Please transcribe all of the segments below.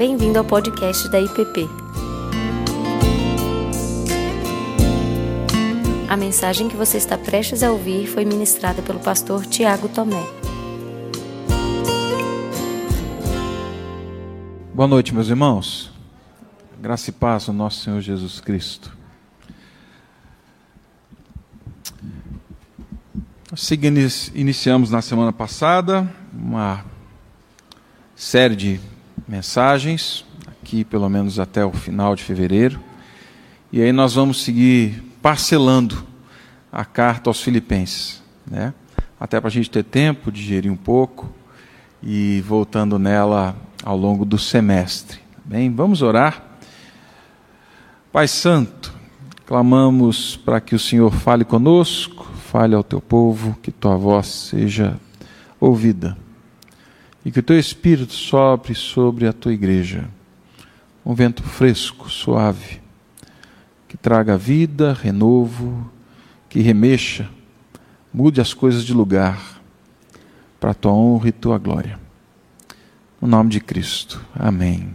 Bem-vindo ao podcast da IPP. A mensagem que você está prestes a ouvir foi ministrada pelo pastor Tiago Tomé. Boa noite, meus irmãos. Graça e paz ao nosso Senhor Jesus Cristo. Nós iniciamos na semana passada uma série de mensagens, aqui pelo menos até o final de fevereiro, e aí nós vamos seguir parcelando a carta aos Filipenses, né? até para a gente ter tempo de digerir um pouco e voltando nela ao longo do semestre. Tá bem, vamos orar. Pai Santo, clamamos para que o Senhor fale conosco, fale ao teu povo, que tua voz seja ouvida e que o teu Espírito sopre sobre a tua igreja, um vento fresco, suave, que traga vida, renovo, que remexa, mude as coisas de lugar, para a tua honra e tua glória. No nome de Cristo. Amém.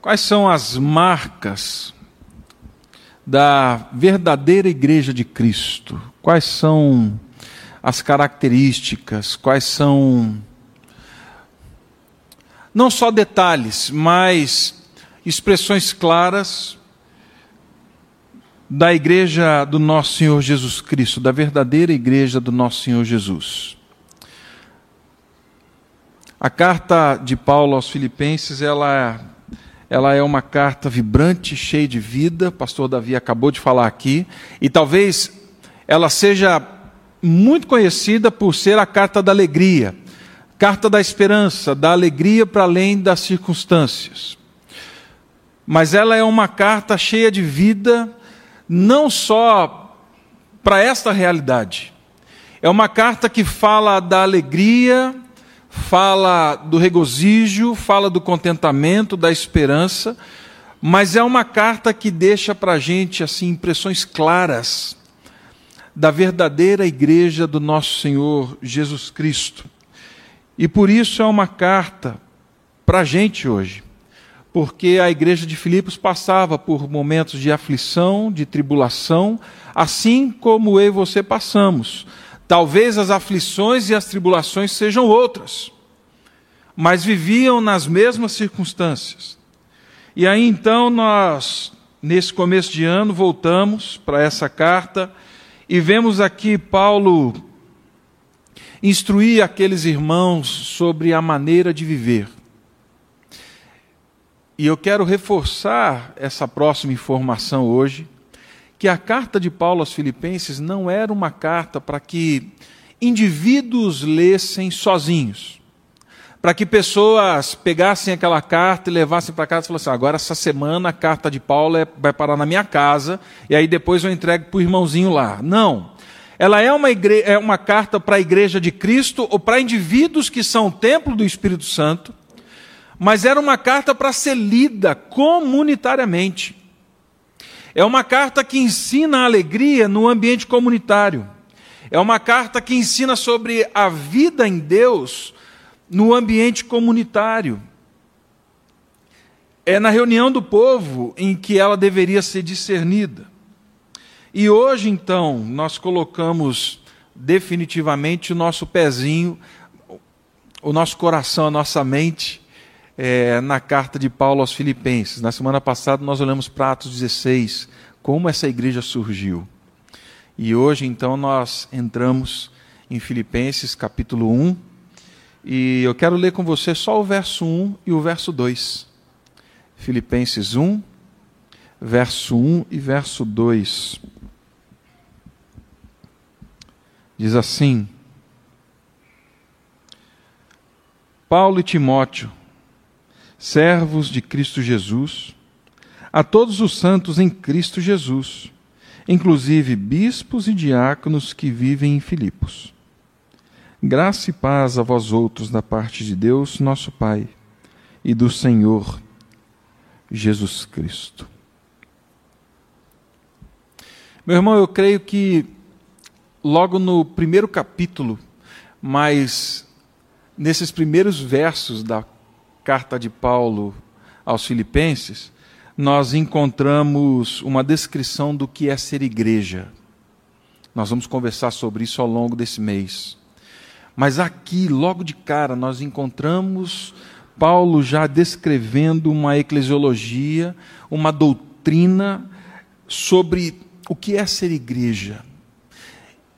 Quais são as marcas da verdadeira igreja de Cristo? Quais são as características? Quais são não só detalhes, mas expressões claras da igreja do nosso Senhor Jesus Cristo, da verdadeira igreja do nosso Senhor Jesus. A carta de Paulo aos Filipenses, ela ela é uma carta vibrante, cheia de vida, o pastor Davi acabou de falar aqui, e talvez ela seja muito conhecida por ser a carta da alegria, carta da esperança, da alegria para além das circunstâncias. Mas ela é uma carta cheia de vida, não só para esta realidade. É uma carta que fala da alegria, fala do regozijo, fala do contentamento, da esperança, mas é uma carta que deixa para a gente assim impressões claras da verdadeira igreja do nosso Senhor Jesus Cristo. E por isso é uma carta para a gente hoje, porque a igreja de Filipos passava por momentos de aflição, de tribulação, assim como eu e você passamos. Talvez as aflições e as tribulações sejam outras, mas viviam nas mesmas circunstâncias. E aí então nós, nesse começo de ano, voltamos para essa carta e vemos aqui Paulo instruir aqueles irmãos sobre a maneira de viver. E eu quero reforçar essa próxima informação hoje, que a carta de Paulo aos Filipenses não era uma carta para que indivíduos lessem sozinhos. Para que pessoas pegassem aquela carta e levassem para casa e falassem: agora essa semana a carta de Paulo é, vai parar na minha casa e aí depois eu entrego para o irmãozinho lá. Não. Ela é uma, igre... é uma carta para a igreja de Cristo ou para indivíduos que são templo do Espírito Santo, mas era uma carta para ser lida comunitariamente. É uma carta que ensina a alegria no ambiente comunitário. É uma carta que ensina sobre a vida em Deus no ambiente comunitário. É na reunião do povo em que ela deveria ser discernida. E hoje, então, nós colocamos definitivamente o nosso pezinho, o nosso coração, a nossa mente é, na carta de Paulo aos Filipenses. Na semana passada nós olhamos para Atos 16, como essa igreja surgiu. E hoje então nós entramos em Filipenses capítulo 1, e eu quero ler com você só o verso 1 e o verso 2. Filipenses 1, verso 1 e verso 2. Diz assim: Paulo e Timóteo, servos de Cristo Jesus, a todos os santos em Cristo Jesus, inclusive bispos e diáconos que vivem em Filipos. Graça e paz a vós outros da parte de Deus, nosso Pai, e do Senhor Jesus Cristo. Meu irmão, eu creio que logo no primeiro capítulo, mas nesses primeiros versos da carta de Paulo aos Filipenses, nós encontramos uma descrição do que é ser igreja. Nós vamos conversar sobre isso ao longo desse mês. Mas aqui, logo de cara, nós encontramos Paulo já descrevendo uma eclesiologia, uma doutrina sobre o que é ser igreja.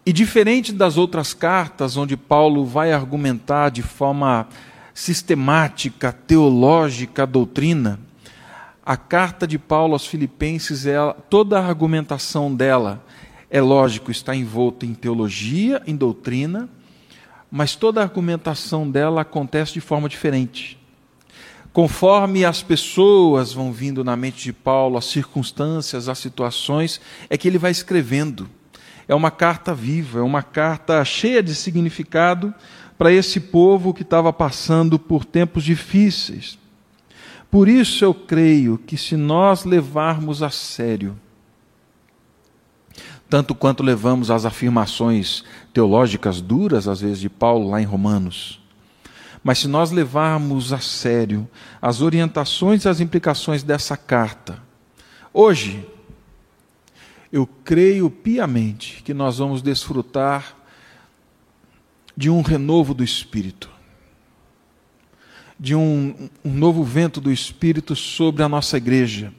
E diferente das outras cartas, onde Paulo vai argumentar de forma sistemática, teológica a doutrina, a carta de Paulo aos Filipenses, ela, toda a argumentação dela, é lógico, está envolta em teologia, em doutrina, mas toda a argumentação dela acontece de forma diferente. Conforme as pessoas vão vindo na mente de Paulo, as circunstâncias, as situações, é que ele vai escrevendo é uma carta viva, é uma carta cheia de significado para esse povo que estava passando por tempos difíceis. Por isso eu creio que se nós levarmos a sério, tanto quanto levamos as afirmações teológicas duras, às vezes, de Paulo lá em Romanos, mas se nós levarmos a sério as orientações e as implicações dessa carta, hoje, eu creio piamente que nós vamos desfrutar de um renovo do Espírito, de um, um, novo vento do Espírito sobre a nossa igreja,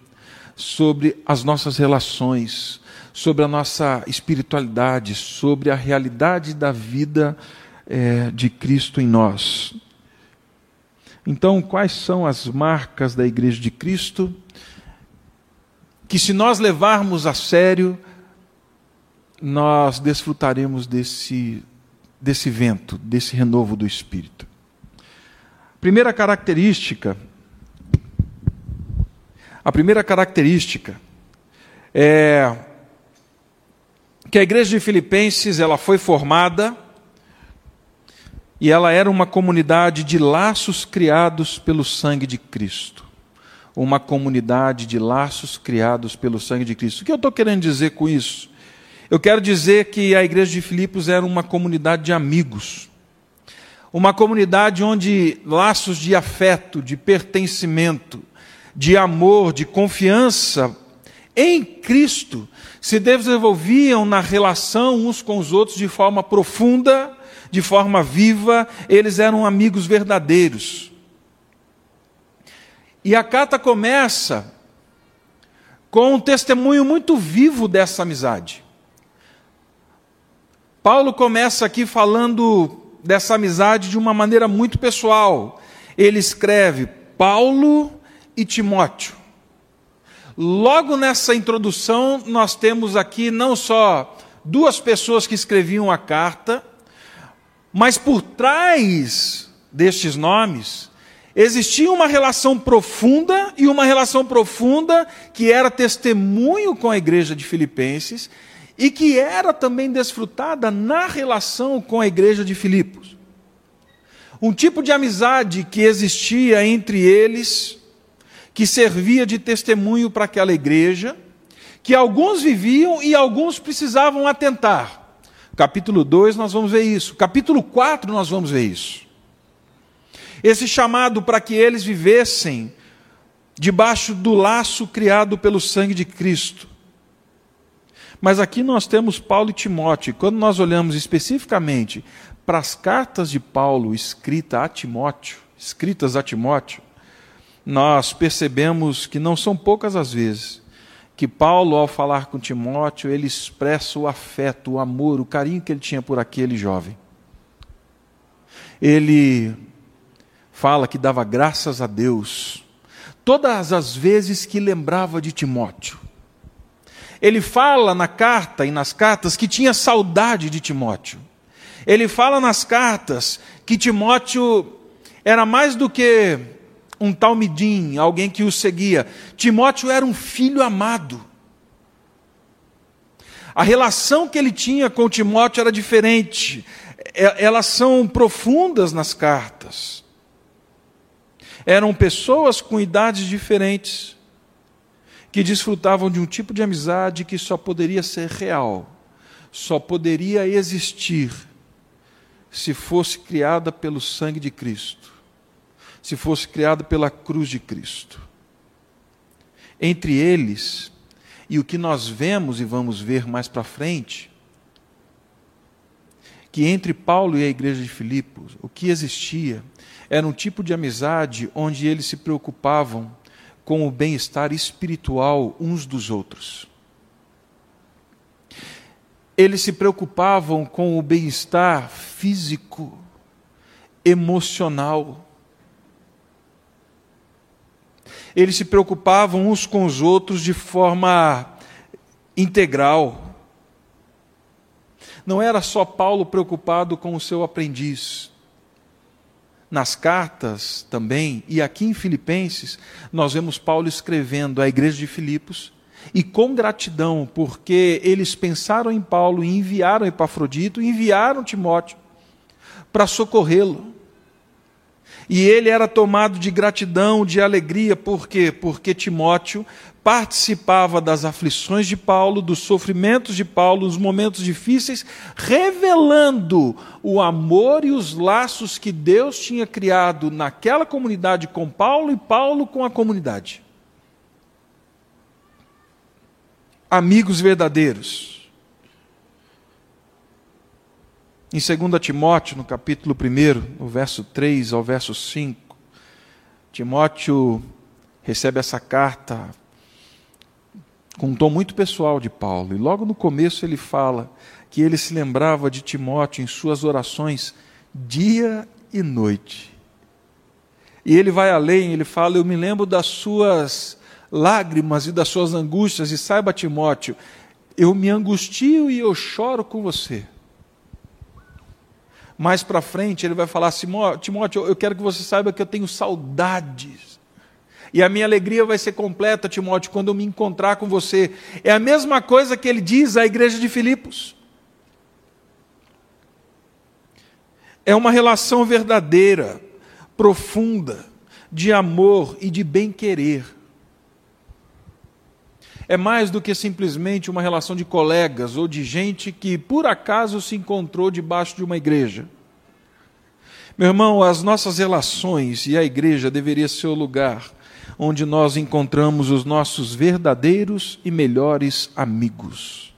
sobre as nossas relações, sobre a nossa espiritualidade, sobre a realidade da vida é, de Cristo em nós. Então, quais são as marcas da igreja de Cristo? que se nós levarmos a sério, nós desfrutaremos desse, desse vento, desse renovo do Espírito. Primeira característica, a primeira característica é que a igreja de Filipenses ela foi formada e ela era uma comunidade de laços criados pelo sangue de Cristo uma comunidade de laços criados pelo sangue de Cristo. O que eu estou querendo dizer com isso? Eu quero dizer que a igreja de Filipos era uma comunidade de amigos, uma comunidade onde laços de afeto, de pertencimento, de amor, de confiança em Cristo se desenvolviam na relação uns com os outros de forma profunda, de forma viva, eles eram amigos verdadeiros. E a carta começa com um testemunho muito vivo dessa amizade. Paulo começa aqui falando dessa amizade de uma maneira muito pessoal. Ele escreve Paulo e Timóteo. Logo nessa introdução, nós temos aqui não só duas pessoas que escreviam a carta, mas por trás destes nomes Existia uma relação profunda e uma relação profunda que era testemunho com a igreja de Filipenses e que era também desfrutada na relação com a igreja de Filipos. Um tipo de amizade que existia entre eles, que servia de testemunho para aquela igreja, que alguns viviam e alguns precisavam atentar. Capítulo 2 nós vamos ver isso. Capítulo 4 nós vamos ver isso esse chamado para que eles vivessem debaixo do laço criado pelo sangue de Cristo. Mas aqui nós temos Paulo e Timóteo, quando nós olhamos especificamente para as cartas de Paulo escritas a Timóteo, escritas a Timóteo, nós percebemos que não são poucas as vezes que Paulo, ao falar com Timóteo, ele expressa o afeto, o amor, o carinho que ele tinha por aquele jovem. Ele fala que dava graças a Deus todas as vezes que lembrava de Timóteo. Ele fala na carta e nas cartas que tinha saudade de Timóteo. Ele fala nas cartas que Timóteo era mais do que um talmidim, alguém que o seguia. Timóteo era um filho amado. A relação que ele tinha com Timóteo era diferente. Elas são profundas nas cartas. Eram pessoas com idades diferentes, que desfrutavam de um tipo de amizade que só poderia ser real, só poderia existir se fosse criada pelo sangue de Cristo, se fosse criada pela cruz de Cristo. Entre eles, e o que nós vemos e vamos ver mais para frente, que entre Paulo e a igreja de Filipos, o que existia era um tipo de amizade onde eles se preocupavam com o bem-estar espiritual uns dos outros. Eles se preocupavam com o bem-estar físico, emocional. Eles se preocupavam uns com os outros de forma integral. Não era só Paulo preocupado com o seu aprendiz. Nas cartas também, e aqui em Filipenses, nós vemos Paulo escrevendo à igreja de Filipos, e com gratidão, porque eles pensaram em Paulo e enviaram Epafrodito, enviaram Timóteo para socorrê-lo. E ele era tomado de gratidão, de alegria, por quê? Porque Timóteo participava das aflições de Paulo, dos sofrimentos de Paulo, os momentos difíceis, revelando o amor e os laços que Deus tinha criado naquela comunidade com Paulo e Paulo com a comunidade. Amigos verdadeiros. Em 2 Timóteo, no capítulo 1, no verso 3 ao verso 5, Timóteo recebe essa carta com um tom muito pessoal de Paulo. E logo no começo ele fala que ele se lembrava de Timóteo em suas orações dia e noite. E ele vai além, ele fala: Eu me lembro das suas lágrimas e das suas angústias, e saiba, Timóteo, eu me angustio e eu choro com você. Mais para frente ele vai falar: Timóteo, eu quero que você saiba que eu tenho saudades e a minha alegria vai ser completa, Timóteo, quando eu me encontrar com você. É a mesma coisa que ele diz à igreja de Filipos. É uma relação verdadeira, profunda, de amor e de bem-querer. É mais do que simplesmente uma relação de colegas ou de gente que por acaso se encontrou debaixo de uma igreja. Meu irmão, as nossas relações e a igreja deveria ser o lugar onde nós encontramos os nossos verdadeiros e melhores amigos.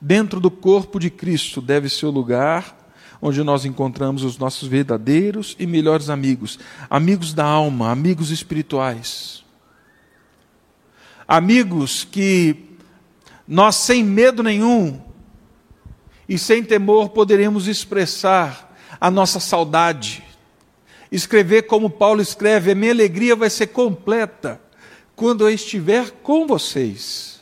Dentro do corpo de Cristo deve ser o lugar onde nós encontramos os nossos verdadeiros e melhores amigos, amigos da alma, amigos espirituais. Amigos que nós, sem medo nenhum e sem temor, poderemos expressar a nossa saudade, escrever como Paulo escreve: a minha alegria vai ser completa quando eu estiver com vocês.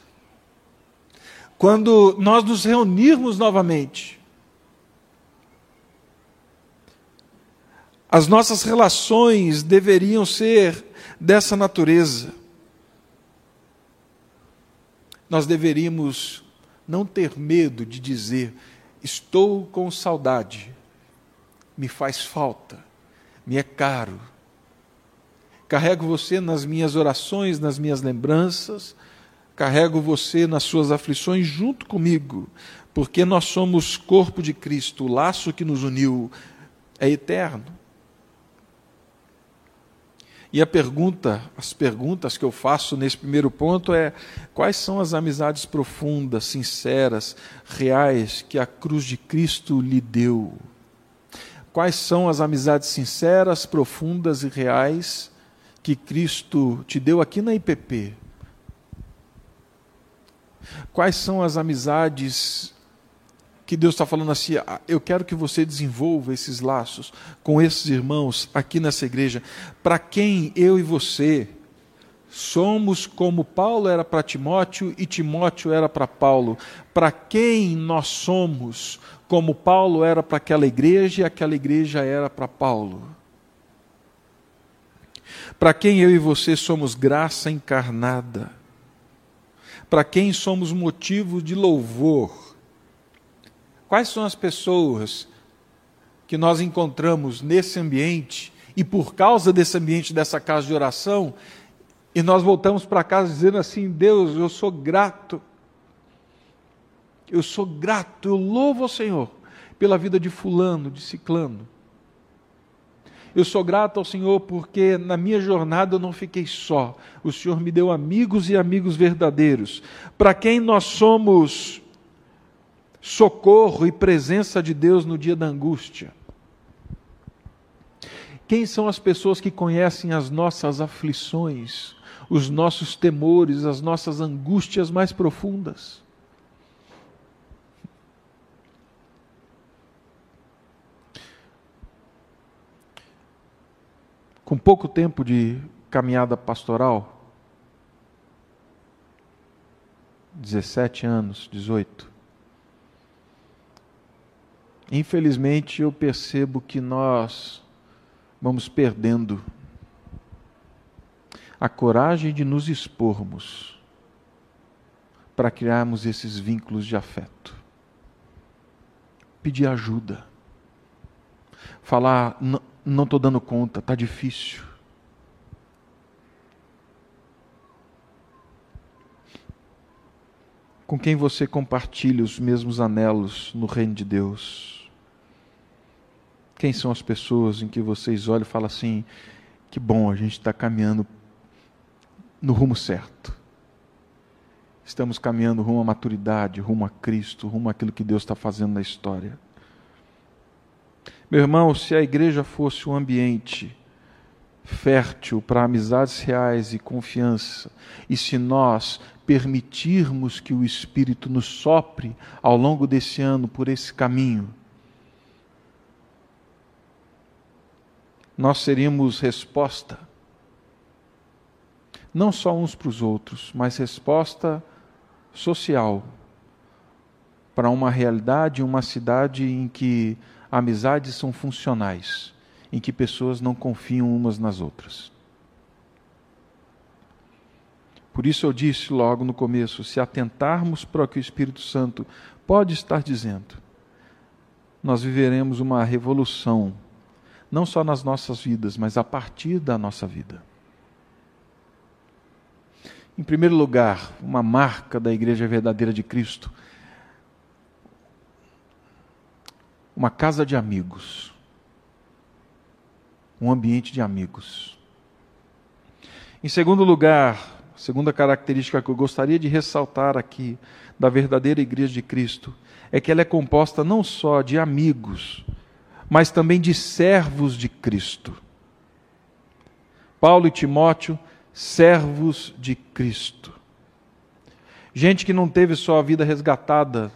Quando nós nos reunirmos novamente. As nossas relações deveriam ser dessa natureza. Nós deveríamos não ter medo de dizer: estou com saudade, me faz falta me é caro. Carrego você nas minhas orações, nas minhas lembranças, carrego você nas suas aflições junto comigo, porque nós somos corpo de Cristo, o laço que nos uniu é eterno. E a pergunta, as perguntas que eu faço nesse primeiro ponto é: quais são as amizades profundas, sinceras, reais que a cruz de Cristo lhe deu? Quais são as amizades sinceras, profundas e reais que Cristo te deu aqui na IPP? Quais são as amizades que Deus está falando assim? Ah, eu quero que você desenvolva esses laços com esses irmãos aqui nessa igreja, para quem eu e você somos como Paulo era para Timóteo e Timóteo era para Paulo. Para quem nós somos como Paulo era para aquela igreja e aquela igreja era para Paulo. Para quem eu e você somos graça encarnada. Para quem somos motivo de louvor. Quais são as pessoas que nós encontramos nesse ambiente e por causa desse ambiente, dessa casa de oração, e nós voltamos para casa dizendo assim: Deus, eu sou grato eu sou grato, eu louvo ao Senhor pela vida de Fulano, de Ciclano. Eu sou grato ao Senhor porque na minha jornada eu não fiquei só. O Senhor me deu amigos e amigos verdadeiros, para quem nós somos socorro e presença de Deus no dia da angústia. Quem são as pessoas que conhecem as nossas aflições, os nossos temores, as nossas angústias mais profundas? com pouco tempo de caminhada pastoral, 17 anos, 18. Infelizmente eu percebo que nós vamos perdendo a coragem de nos expormos para criarmos esses vínculos de afeto. Pedir ajuda. Falar, não estou dando conta, está difícil. Com quem você compartilha os mesmos anelos no reino de Deus? Quem são as pessoas em que vocês olham e falam assim: que bom, a gente está caminhando no rumo certo. Estamos caminhando rumo à maturidade, rumo a Cristo, rumo àquilo que Deus está fazendo na história. Meu irmão, se a igreja fosse um ambiente fértil para amizades reais e confiança, e se nós permitirmos que o Espírito nos sopre ao longo desse ano por esse caminho, nós seríamos resposta, não só uns para os outros, mas resposta social para uma realidade, uma cidade em que amizades são funcionais, em que pessoas não confiam umas nas outras. Por isso eu disse logo no começo: se atentarmos para o que o Espírito Santo pode estar dizendo, nós viveremos uma revolução, não só nas nossas vidas, mas a partir da nossa vida. Em primeiro lugar, uma marca da Igreja Verdadeira de Cristo uma casa de amigos, um ambiente de amigos. Em segundo lugar, segunda característica que eu gostaria de ressaltar aqui da verdadeira igreja de Cristo é que ela é composta não só de amigos, mas também de servos de Cristo. Paulo e Timóteo, servos de Cristo. Gente que não teve sua vida resgatada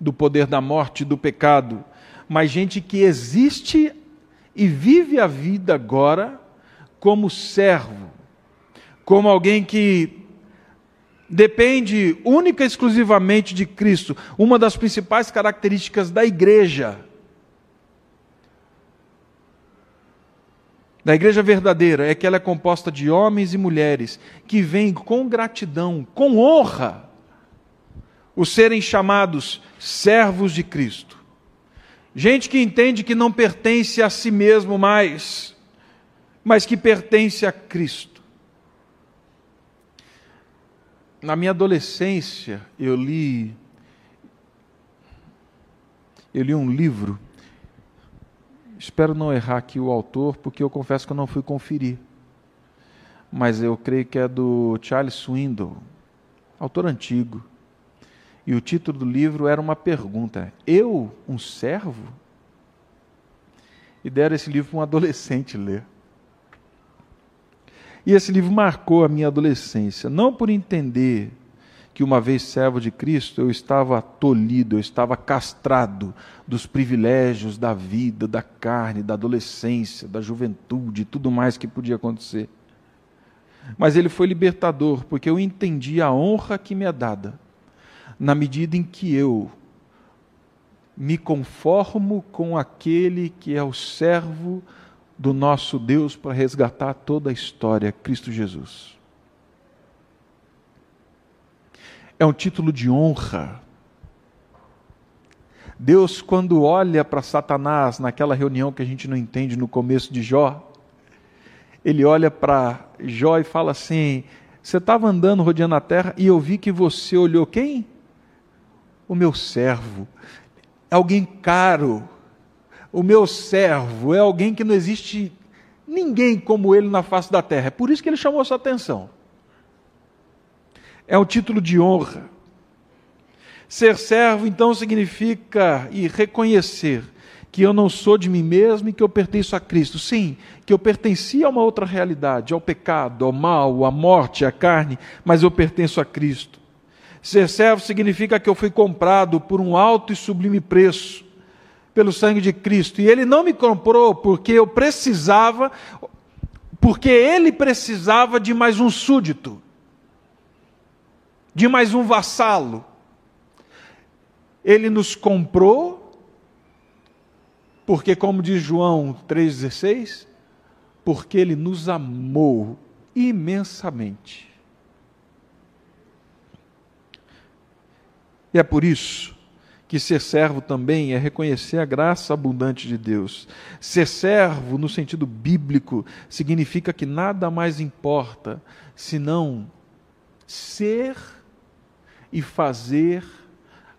do poder da morte e do pecado, mas gente que existe e vive a vida agora como servo, como alguém que depende única e exclusivamente de Cristo. Uma das principais características da igreja, da igreja verdadeira, é que ela é composta de homens e mulheres que vêm com gratidão, com honra, os serem chamados servos de Cristo. Gente que entende que não pertence a si mesmo mais, mas que pertence a Cristo. Na minha adolescência, eu li eu li um livro. Espero não errar aqui o autor, porque eu confesso que eu não fui conferir. Mas eu creio que é do Charles Swindoll, autor antigo. E o título do livro era uma pergunta: Eu, um servo? E deram esse livro para um adolescente ler. E esse livro marcou a minha adolescência, não por entender que uma vez servo de Cristo eu estava tolhido, eu estava castrado dos privilégios da vida, da carne, da adolescência, da juventude, tudo mais que podia acontecer. Mas ele foi libertador, porque eu entendi a honra que me é dada na medida em que eu me conformo com aquele que é o servo do nosso Deus para resgatar toda a história, Cristo Jesus. É um título de honra. Deus, quando olha para Satanás naquela reunião que a gente não entende no começo de Jó, ele olha para Jó e fala assim: Você estava andando rodeando a terra e eu vi que você olhou quem? o meu servo. alguém caro. O meu servo é alguém que não existe ninguém como ele na face da terra. É por isso que ele chamou sua atenção. É um título de honra. Ser servo, então, significa e reconhecer que eu não sou de mim mesmo e que eu pertenço a Cristo. Sim, que eu pertencia a uma outra realidade, ao pecado, ao mal, à morte, à carne, mas eu pertenço a Cristo. Ser servo significa que eu fui comprado por um alto e sublime preço, pelo sangue de Cristo. E Ele não me comprou porque eu precisava, porque Ele precisava de mais um súdito, de mais um vassalo. Ele nos comprou porque, como diz João 3,16, porque ele nos amou imensamente. E é por isso que ser servo também é reconhecer a graça abundante de Deus. Ser servo, no sentido bíblico, significa que nada mais importa senão ser e fazer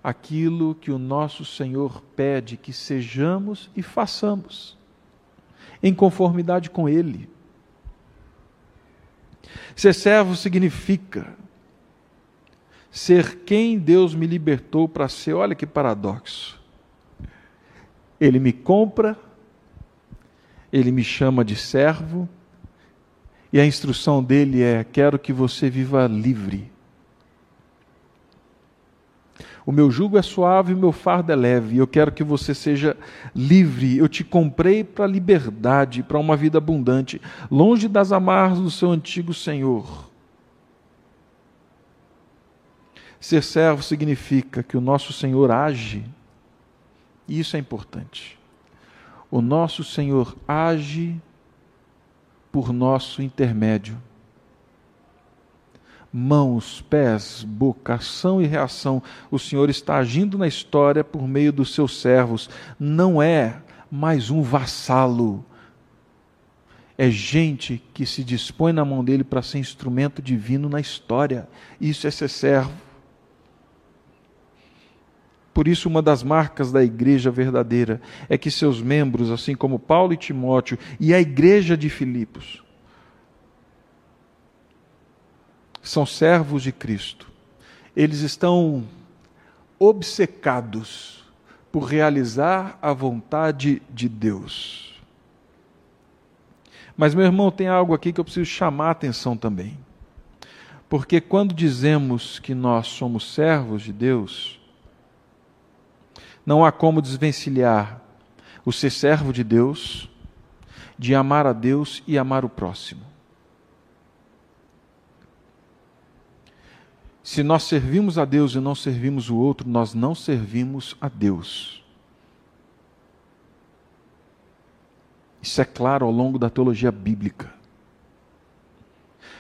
aquilo que o nosso Senhor pede que sejamos e façamos, em conformidade com Ele. Ser servo significa ser quem Deus me libertou para ser. Olha que paradoxo. Ele me compra, ele me chama de servo, e a instrução dele é: quero que você viva livre o meu jugo é suave o meu fardo é leve. Eu quero que você seja livre. Eu te comprei para a liberdade, para uma vida abundante, longe das amarras do seu antigo Senhor. Ser servo significa que o nosso Senhor age, e isso é importante. O nosso Senhor age por nosso intermédio mãos, pés, boca, ação e reação. O Senhor está agindo na história por meio dos seus servos. Não é mais um vassalo. É gente que se dispõe na mão dele para ser instrumento divino na história. Isso é ser servo. Por isso, uma das marcas da igreja verdadeira é que seus membros, assim como Paulo e Timóteo e a igreja de Filipos, são servos de Cristo. Eles estão obcecados por realizar a vontade de Deus. Mas, meu irmão, tem algo aqui que eu preciso chamar a atenção também. Porque quando dizemos que nós somos servos de Deus, não há como desvencilhar o ser servo de Deus de amar a Deus e amar o próximo. Se nós servimos a Deus e não servimos o outro, nós não servimos a Deus. Isso é claro ao longo da teologia bíblica.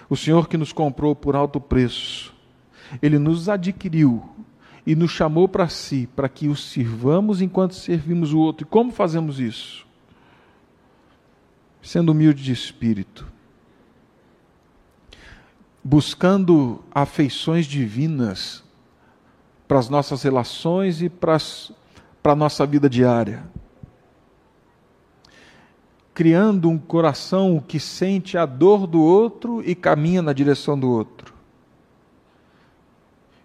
O Senhor que nos comprou por alto preço, Ele nos adquiriu e nos chamou para si, para que o sirvamos enquanto servimos o outro. E como fazemos isso? Sendo humilde de espírito, buscando afeições divinas para as nossas relações e para, as, para a nossa vida diária. Criando um coração que sente a dor do outro e caminha na direção do outro.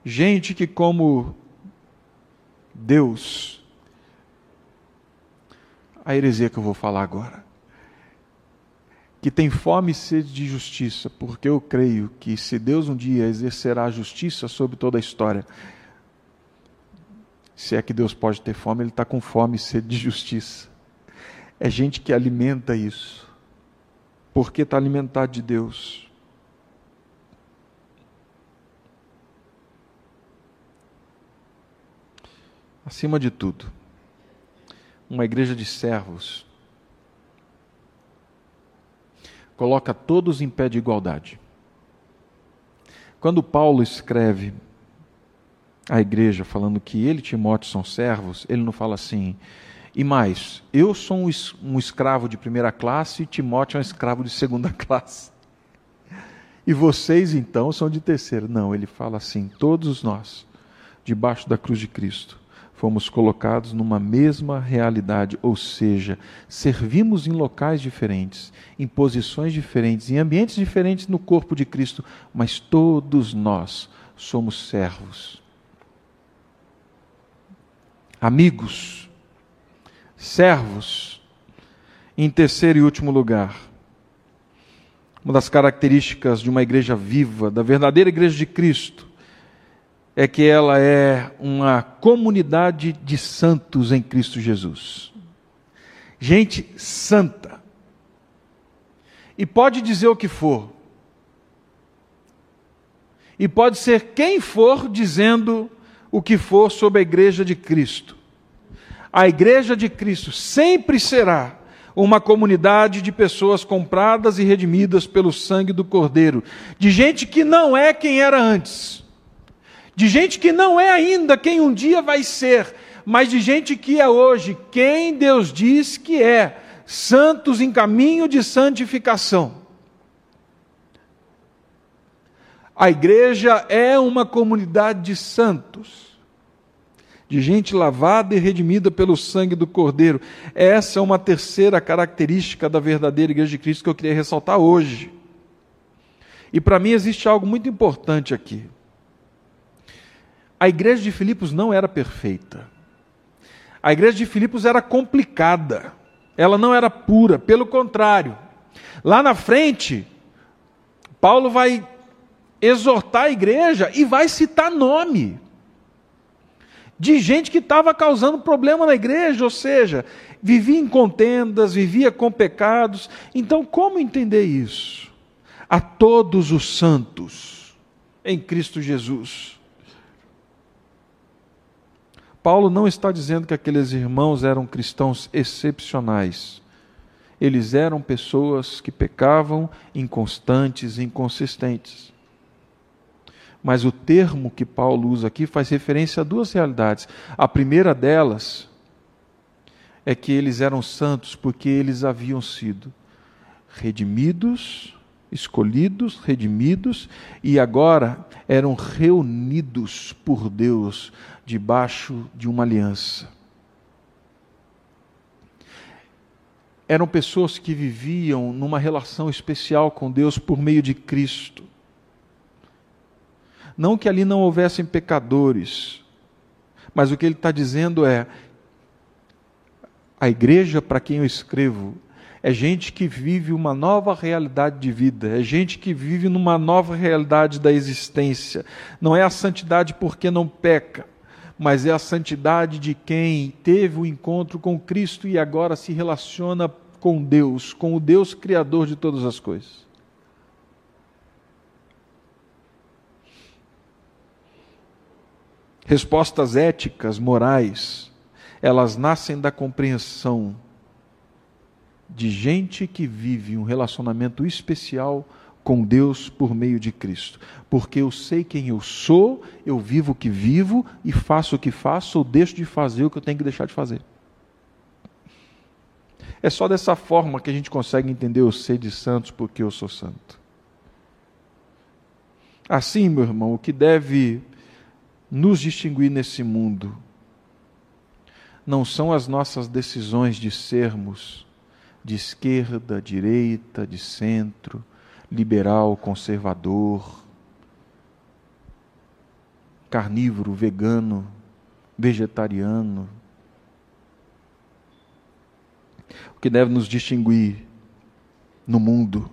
Gente que, como Deus, a heresia que eu vou falar agora, que tem fome e sede de justiça, porque eu creio que se Deus um dia exercerá a justiça sobre toda a história, se é que Deus pode ter fome, Ele está com fome e sede de justiça. É gente que alimenta isso, porque está alimentado de Deus. Acima de tudo, uma igreja de servos coloca todos em pé de igualdade. Quando Paulo escreve à igreja falando que ele e Timóteo são servos, ele não fala assim, e mais, eu sou um escravo de primeira classe e Timóteo é um escravo de segunda classe. E vocês então são de terceira. Não, ele fala assim: todos nós, debaixo da cruz de Cristo, fomos colocados numa mesma realidade, ou seja, servimos em locais diferentes, em posições diferentes, em ambientes diferentes no corpo de Cristo, mas todos nós somos servos. Amigos, servos, em terceiro e último lugar, uma das características de uma igreja viva, da verdadeira igreja de Cristo, é que ela é uma comunidade de santos em Cristo Jesus. Gente santa. E pode dizer o que for. E pode ser quem for dizendo o que for sobre a igreja de Cristo. A igreja de Cristo sempre será uma comunidade de pessoas compradas e redimidas pelo sangue do Cordeiro, de gente que não é quem era antes de gente que não é ainda quem um dia vai ser, mas de gente que é hoje quem Deus diz que é, santos em caminho de santificação. A igreja é uma comunidade de santos, de gente lavada e redimida pelo sangue do Cordeiro. Essa é uma terceira característica da verdadeira igreja de Cristo que eu queria ressaltar hoje. E para mim existe algo muito importante aqui. A igreja de Filipos não era perfeita. A igreja de Filipos era complicada. Ela não era pura, pelo contrário. Lá na frente, Paulo vai exortar a igreja e vai citar nome de gente que estava causando problema na igreja, ou seja, vivia em contendas, vivia com pecados. Então, como entender isso? A todos os santos em Cristo Jesus Paulo não está dizendo que aqueles irmãos eram cristãos excepcionais. Eles eram pessoas que pecavam, inconstantes, inconsistentes. Mas o termo que Paulo usa aqui faz referência a duas realidades. A primeira delas é que eles eram santos porque eles haviam sido redimidos, escolhidos, redimidos e agora eram reunidos por Deus debaixo de uma aliança. Eram pessoas que viviam numa relação especial com Deus por meio de Cristo. Não que ali não houvessem pecadores, mas o que ele está dizendo é: a igreja para quem eu escrevo é gente que vive uma nova realidade de vida, é gente que vive numa nova realidade da existência. Não é a santidade porque não peca, mas é a santidade de quem teve o encontro com Cristo e agora se relaciona com Deus, com o Deus Criador de todas as coisas. Respostas éticas, morais, elas nascem da compreensão de gente que vive um relacionamento especial com Deus por meio de Cristo. Porque eu sei quem eu sou, eu vivo o que vivo e faço o que faço, ou deixo de fazer o que eu tenho que deixar de fazer. É só dessa forma que a gente consegue entender o ser de santos porque eu sou santo. Assim, meu irmão, o que deve nos distinguir nesse mundo não são as nossas decisões de sermos de esquerda, direita, de centro, liberal, conservador, carnívoro, vegano, vegetariano. O que deve nos distinguir no mundo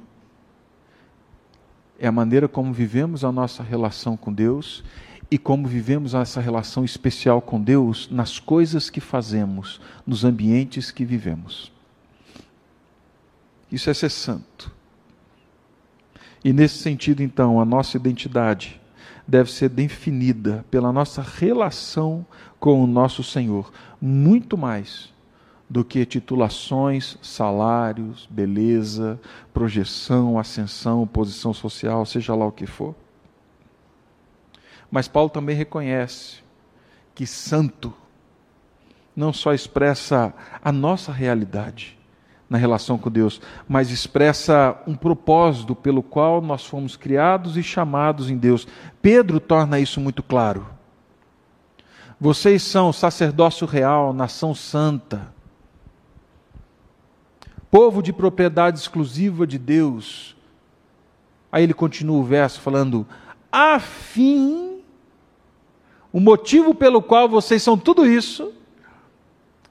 é a maneira como vivemos a nossa relação com Deus e como vivemos essa relação especial com Deus nas coisas que fazemos, nos ambientes que vivemos. Isso é ser santo. E nesse sentido, então, a nossa identidade deve ser definida pela nossa relação com o nosso Senhor, muito mais do que titulações, salários, beleza, projeção, ascensão, posição social, seja lá o que for. Mas Paulo também reconhece que santo não só expressa a nossa realidade, na relação com Deus, mas expressa um propósito pelo qual nós fomos criados e chamados em Deus. Pedro torna isso muito claro. Vocês são sacerdócio real, nação santa, povo de propriedade exclusiva de Deus. Aí ele continua o verso falando: a fim, o motivo pelo qual vocês são tudo isso,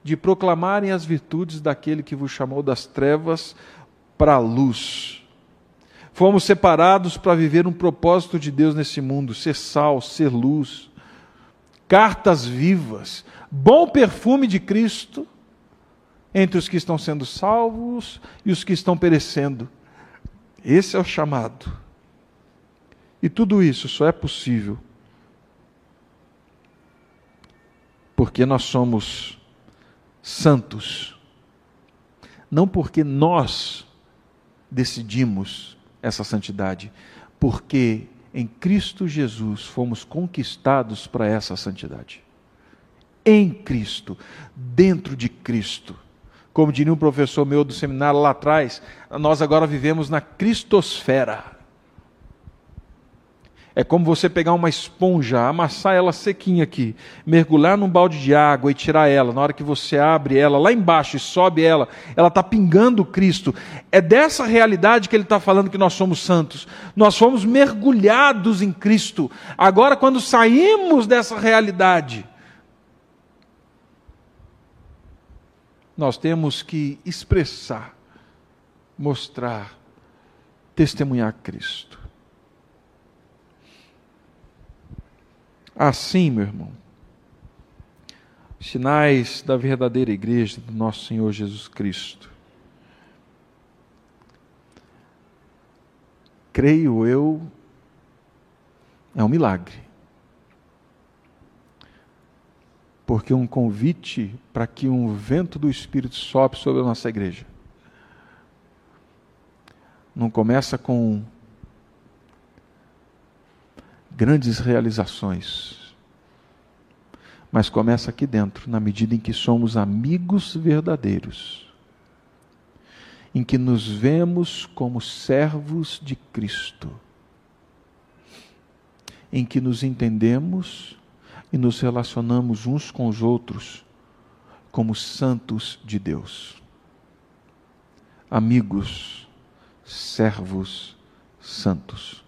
de proclamarem as virtudes daquele que vos chamou das trevas para a luz. Fomos separados para viver um propósito de Deus nesse mundo, ser sal, ser luz cartas vivas, bom perfume de Cristo entre os que estão sendo salvos e os que estão perecendo. Esse é o chamado. E tudo isso só é possível porque nós somos santos. Não porque nós decidimos essa santidade, porque em Cristo Jesus fomos conquistados para essa santidade. Em Cristo, dentro de Cristo. Como diria um professor meu do seminário lá atrás, nós agora vivemos na cristosfera. É como você pegar uma esponja, amassar ela sequinha aqui, mergulhar num balde de água e tirar ela. Na hora que você abre ela lá embaixo e sobe ela, ela está pingando Cristo. É dessa realidade que ele está falando que nós somos santos. Nós fomos mergulhados em Cristo. Agora, quando saímos dessa realidade, nós temos que expressar, mostrar, testemunhar Cristo. Assim, meu irmão, sinais da verdadeira igreja do nosso Senhor Jesus Cristo. Creio eu, é um milagre. Porque um convite para que um vento do Espírito sopre sobre a nossa igreja. Não começa com grandes realizações. Mas começa aqui dentro, na medida em que somos amigos verdadeiros, em que nos vemos como servos de Cristo, em que nos entendemos e nos relacionamos uns com os outros como santos de Deus. Amigos, servos santos.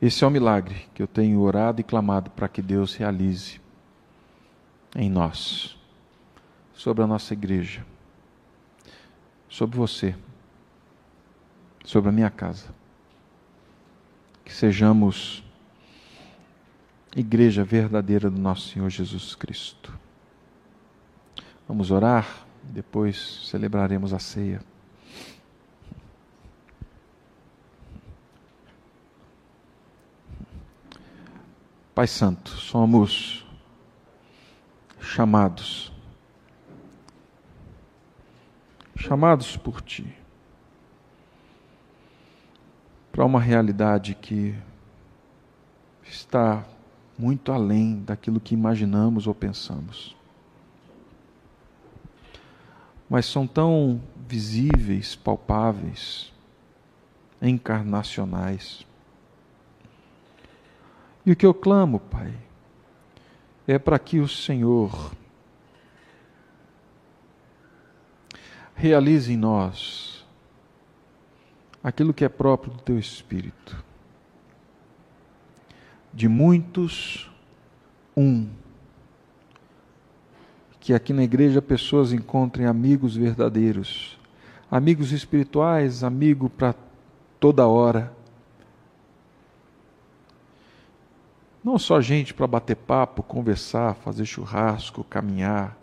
Esse é o milagre que eu tenho orado e clamado para que Deus realize em nós, sobre a nossa igreja, sobre você, sobre a minha casa. Que sejamos igreja verdadeira do nosso Senhor Jesus Cristo. Vamos orar, depois celebraremos a ceia. Pai Santo, somos chamados, chamados por Ti, para uma realidade que está muito além daquilo que imaginamos ou pensamos. Mas são tão visíveis, palpáveis, encarnacionais e o que eu clamo, Pai, é para que o Senhor realize em nós aquilo que é próprio do Teu Espírito. De muitos, um. Que aqui na igreja pessoas encontrem amigos verdadeiros, amigos espirituais, amigo para toda hora Não só gente para bater papo, conversar, fazer churrasco, caminhar,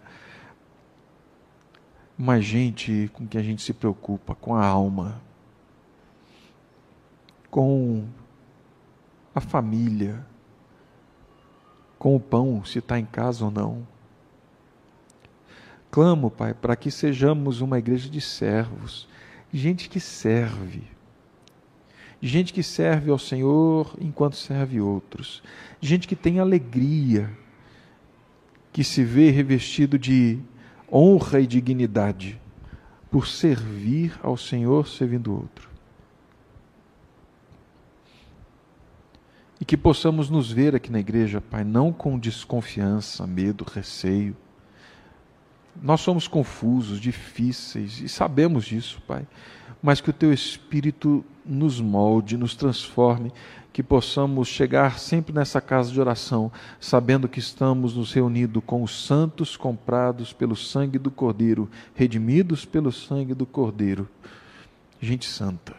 mas gente com que a gente se preocupa, com a alma, com a família, com o pão, se está em casa ou não. Clamo, Pai, para que sejamos uma igreja de servos, gente que serve de gente que serve ao Senhor enquanto serve outros, de gente que tem alegria, que se vê revestido de honra e dignidade por servir ao Senhor servindo outro. E que possamos nos ver aqui na igreja, Pai, não com desconfiança, medo, receio. Nós somos confusos, difíceis e sabemos disso, Pai. Mas que o Teu Espírito nos molde, nos transforme, que possamos chegar sempre nessa casa de oração, sabendo que estamos nos reunindo com os santos comprados pelo sangue do Cordeiro, redimidos pelo sangue do Cordeiro. Gente santa.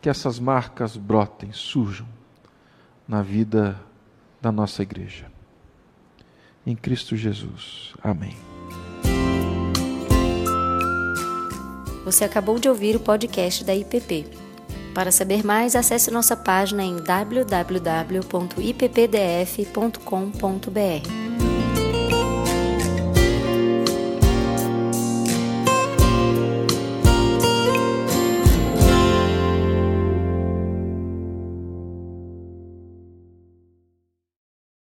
Que essas marcas brotem, surjam na vida da nossa igreja. Em Cristo Jesus. Amém. Você acabou de ouvir o podcast da IPP. Para saber mais, acesse nossa página em www.ippdf.com.br.